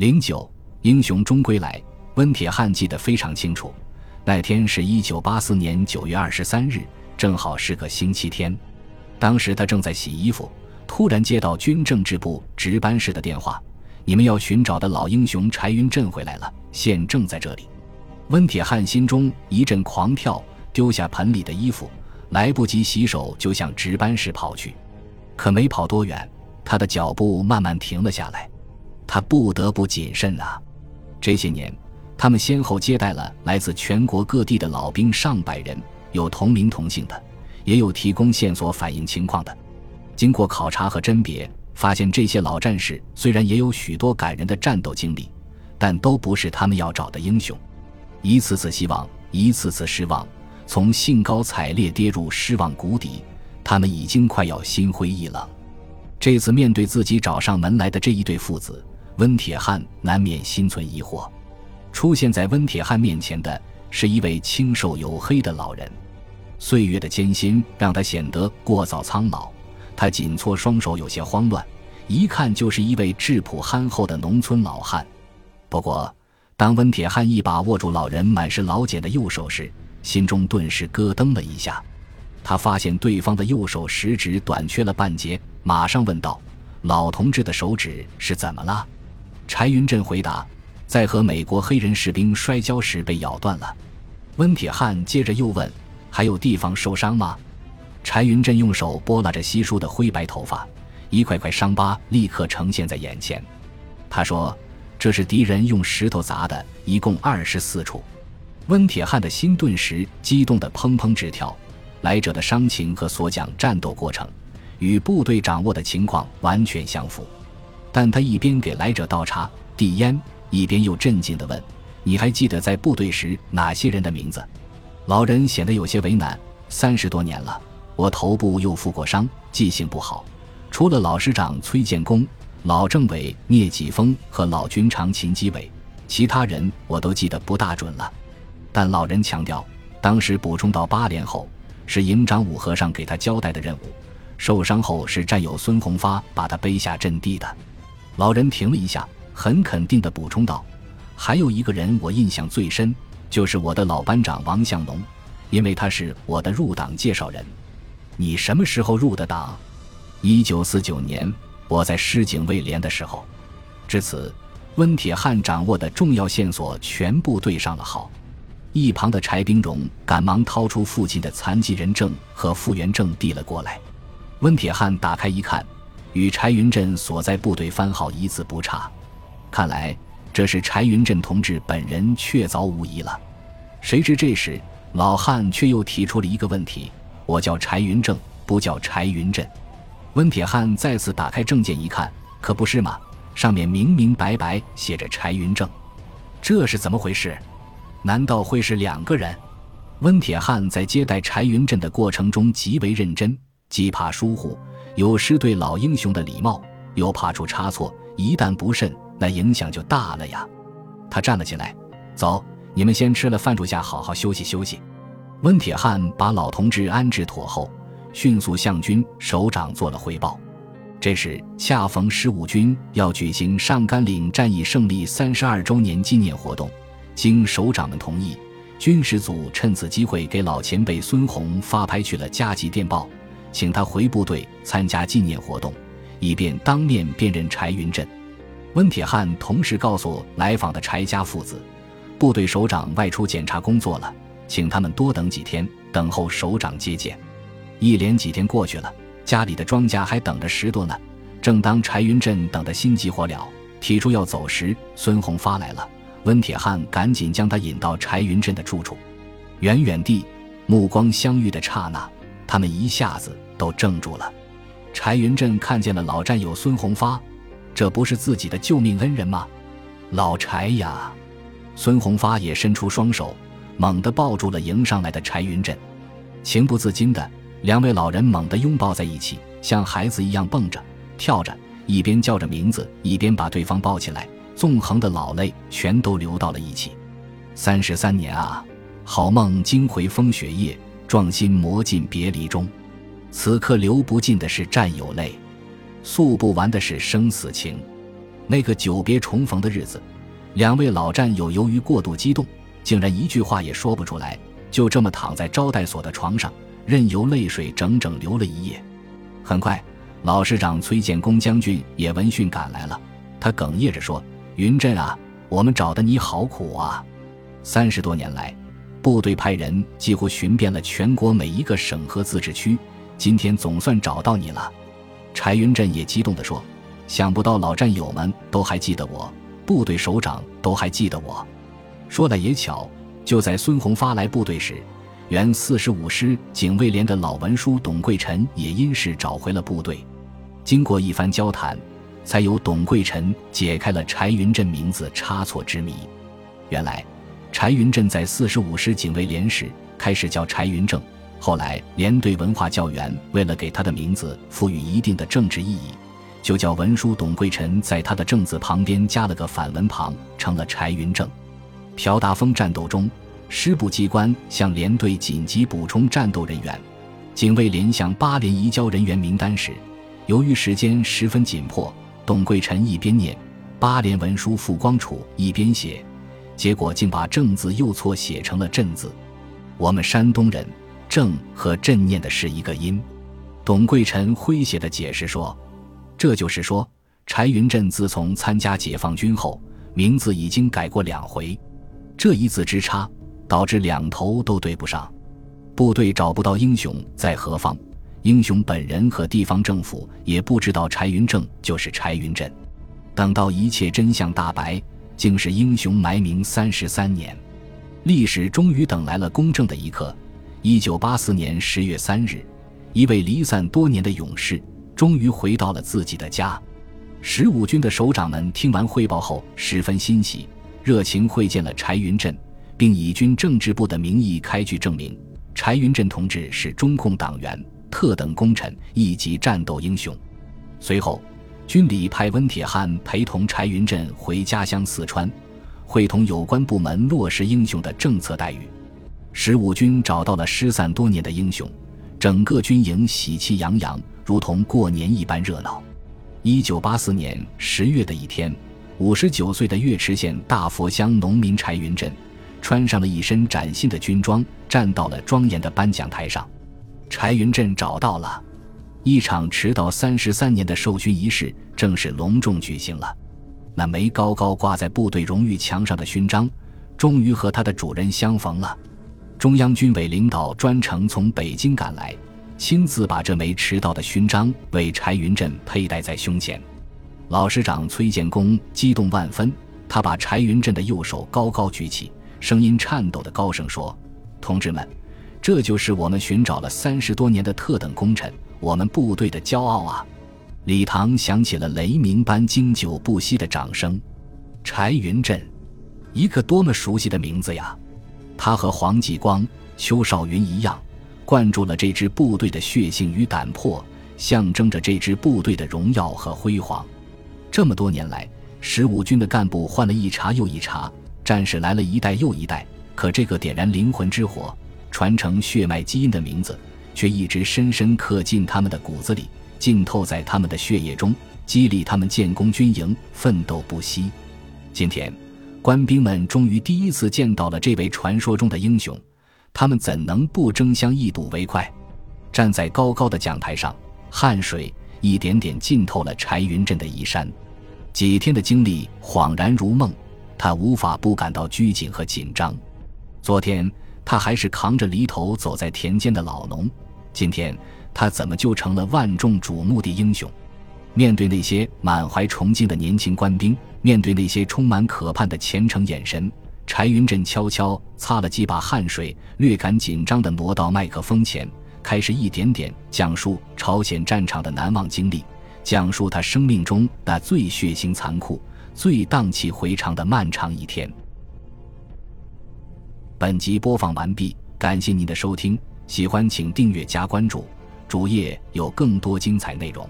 零九，英雄终归来。温铁汉记得非常清楚，那天是一九八四年九月二十三日，正好是个星期天。当时他正在洗衣服，突然接到军政治部值班室的电话：“你们要寻找的老英雄柴云振回来了，现正在这里。”温铁汉心中一阵狂跳，丢下盆里的衣服，来不及洗手，就向值班室跑去。可没跑多远，他的脚步慢慢停了下来。他不得不谨慎啊！这些年，他们先后接待了来自全国各地的老兵上百人，有同名同姓的，也有提供线索反映情况的。经过考察和甄别，发现这些老战士虽然也有许多感人的战斗经历，但都不是他们要找的英雄。一次次希望，一次次失望，从兴高采烈跌入失望谷底，他们已经快要心灰意冷。这次面对自己找上门来的这一对父子。温铁汉难免心存疑惑，出现在温铁汉面前的是一位清瘦黝黑的老人，岁月的艰辛让他显得过早苍老，他紧搓双手，有些慌乱，一看就是一位质朴憨厚的农村老汉。不过，当温铁汉一把握住老人满是老茧的右手时，心中顿时咯噔了一下，他发现对方的右手食指短缺了半截，马上问道：“老同志的手指是怎么了？”柴云振回答：“在和美国黑人士兵摔跤时被咬断了。”温铁汉接着又问：“还有地方受伤吗？”柴云振用手拨拉着稀疏的灰白头发，一块块伤疤立刻呈现在眼前。他说：“这是敌人用石头砸的，一共二十四处。”温铁汉的心顿时激动得砰砰直跳。来者的伤情和所讲战斗过程，与部队掌握的情况完全相符。但他一边给来者倒茶递烟，一边又镇静地问：“你还记得在部队时哪些人的名字？”老人显得有些为难：“三十多年了，我头部又负过伤，记性不好。除了老师长崔建功、老政委聂继峰和老军长秦基伟，其他人我都记得不大准了。”但老人强调，当时补充到八连后，是营长武和尚给他交代的任务。受伤后是战友孙红发把他背下阵地的。老人停了一下，很肯定地补充道：“还有一个人我印象最深，就是我的老班长王向龙，因为他是我的入党介绍人。你什么时候入的党？一九四九年，我在师警卫连的时候。”至此，温铁汉掌握的重要线索全部对上了号。一旁的柴冰荣赶忙掏出父亲的残疾人证和复员证递了过来。温铁汉打开一看。与柴云振所在部队番号一字不差，看来这是柴云振同志本人确凿无疑了。谁知这时老汉却又提出了一个问题：“我叫柴云正，不叫柴云振。”温铁汉再次打开证件一看，可不是嘛，上面明明白白写着柴云正，这是怎么回事？难道会是两个人？温铁汉在接待柴云振的过程中极为认真，既怕疏忽。有失对老英雄的礼貌，又怕出差错，一旦不慎，那影响就大了呀。他站了起来，走，你们先吃了饭，住下好好休息休息。温铁汉把老同志安置妥后，迅速向军首长做了汇报。这时恰逢十五军要举行上甘岭战役胜利三十二周年纪念活动，经首长们同意，军事组趁此机会给老前辈孙洪发拍去了加急电报。请他回部队参加纪念活动，以便当面辨认柴云振。温铁汉同时告诉来访的柴家父子，部队首长外出检查工作了，请他们多等几天，等候首长接见。一连几天过去了，家里的庄稼还等着拾掇呢。正当柴云振等得心急火燎，提出要走时，孙红发来了。温铁汉赶紧将他引到柴云振的住处。远远地，目光相遇的刹那。他们一下子都怔住了。柴云振看见了老战友孙红发，这不是自己的救命恩人吗？老柴呀！孙红发也伸出双手，猛地抱住了迎上来的柴云振。情不自禁的，两位老人猛地拥抱在一起，像孩子一样蹦着、跳着，一边叫着名字，一边把对方抱起来，纵横的老泪全都流到了一起。三十三年啊，好梦惊回风雪夜。壮心磨尽别离中，此刻流不尽的是战友泪，诉不完的是生死情。那个久别重逢的日子，两位老战友由于过度激动，竟然一句话也说不出来，就这么躺在招待所的床上，任由泪水整整流了一夜。很快，老师长崔建功将军也闻讯赶来了，他哽咽着说：“云振啊，我们找的你好苦啊！三十多年来。”部队派人几乎寻遍了全国每一个省和自治区，今天总算找到你了。柴云振也激动地说：“想不到老战友们都还记得我，部队首长都还记得我。”说来也巧，就在孙洪发来部队时，原四十五师警卫连的老文书董贵臣也因事找回了部队。经过一番交谈，才由董贵臣解开了柴云振名字差错之谜。原来。柴云振在四十五师警卫连时，开始叫柴云正。后来连队文化教员为了给他的名字赋予一定的政治意义，就叫文书董贵臣在他的正字旁边加了个反文旁，成了柴云正。朴达峰战斗中，师部机关向连队紧急补充战斗人员，警卫连向八连移交人员名单时，由于时间十分紧迫，董贵臣一边念八连文书傅光楚，一边写。结果竟把“正”字又错写成了“镇”字。我们山东人“正”和“朕”念的是一个音。董贵臣诙谐的解释说：“这就是说，柴云振自从参加解放军后，名字已经改过两回。这一字之差，导致两头都对不上。部队找不到英雄在何方，英雄本人和地方政府也不知道柴云正就是柴云振。等到一切真相大白。”竟是英雄埋名三十三年，历史终于等来了公正的一刻。一九八四年十月三日，一位离散多年的勇士终于回到了自己的家。十五军的首长们听完汇报后十分欣喜，热情会见了柴云振，并以军政治部的名义开具证明：柴云振同志是中共党员、特等功臣，一级战斗英雄。随后。军里派温铁汉陪同柴云振回家乡四川，会同有关部门落实英雄的政策待遇。十五军找到了失散多年的英雄，整个军营喜气洋洋，如同过年一般热闹。一九八四年十月的一天，五十九岁的岳池县大佛乡农民柴云振，穿上了一身崭新的军装，站到了庄严的颁奖台上。柴云振找到了。一场迟到三十三年的授勋仪式正式隆重举行了。那枚高高挂在部队荣誉墙上的勋章，终于和他的主人相逢了。中央军委领导专程从北京赶来，亲自把这枚迟到的勋章为柴云振佩戴在胸前。老师长崔建功激动万分，他把柴云振的右手高高举起，声音颤抖的高声说：“同志们，这就是我们寻找了三十多年的特等功臣。”我们部队的骄傲啊！礼堂响起了雷鸣般经久不息的掌声。柴云振，一个多么熟悉的名字呀！他和黄继光、邱少云一样，灌注了这支部队的血性与胆魄，象征着这支部队的荣耀和辉煌。这么多年来，十五军的干部换了一茬又一茬，战士来了一代又一代，可这个点燃灵魂之火、传承血脉基因的名字。却一直深深刻进他们的骨子里，浸透在他们的血液中，激励他们建功军营，奋斗不息。今天，官兵们终于第一次见到了这位传说中的英雄，他们怎能不争相一睹为快？站在高高的讲台上，汗水一点点浸透了柴云振的衣衫。几天的经历恍然如梦，他无法不感到拘谨和紧张。昨天。他还是扛着犁头走在田间的老农，今天他怎么就成了万众瞩目的英雄？面对那些满怀崇敬的年轻官兵，面对那些充满可盼的虔诚眼神，柴云振悄悄擦了几把汗水，略感紧张地挪到麦克风前，开始一点点讲述朝鲜战场的难忘经历，讲述他生命中那最血腥残酷、最荡气回肠的漫长一天。本集播放完毕，感谢您的收听，喜欢请订阅加关注，主页有更多精彩内容。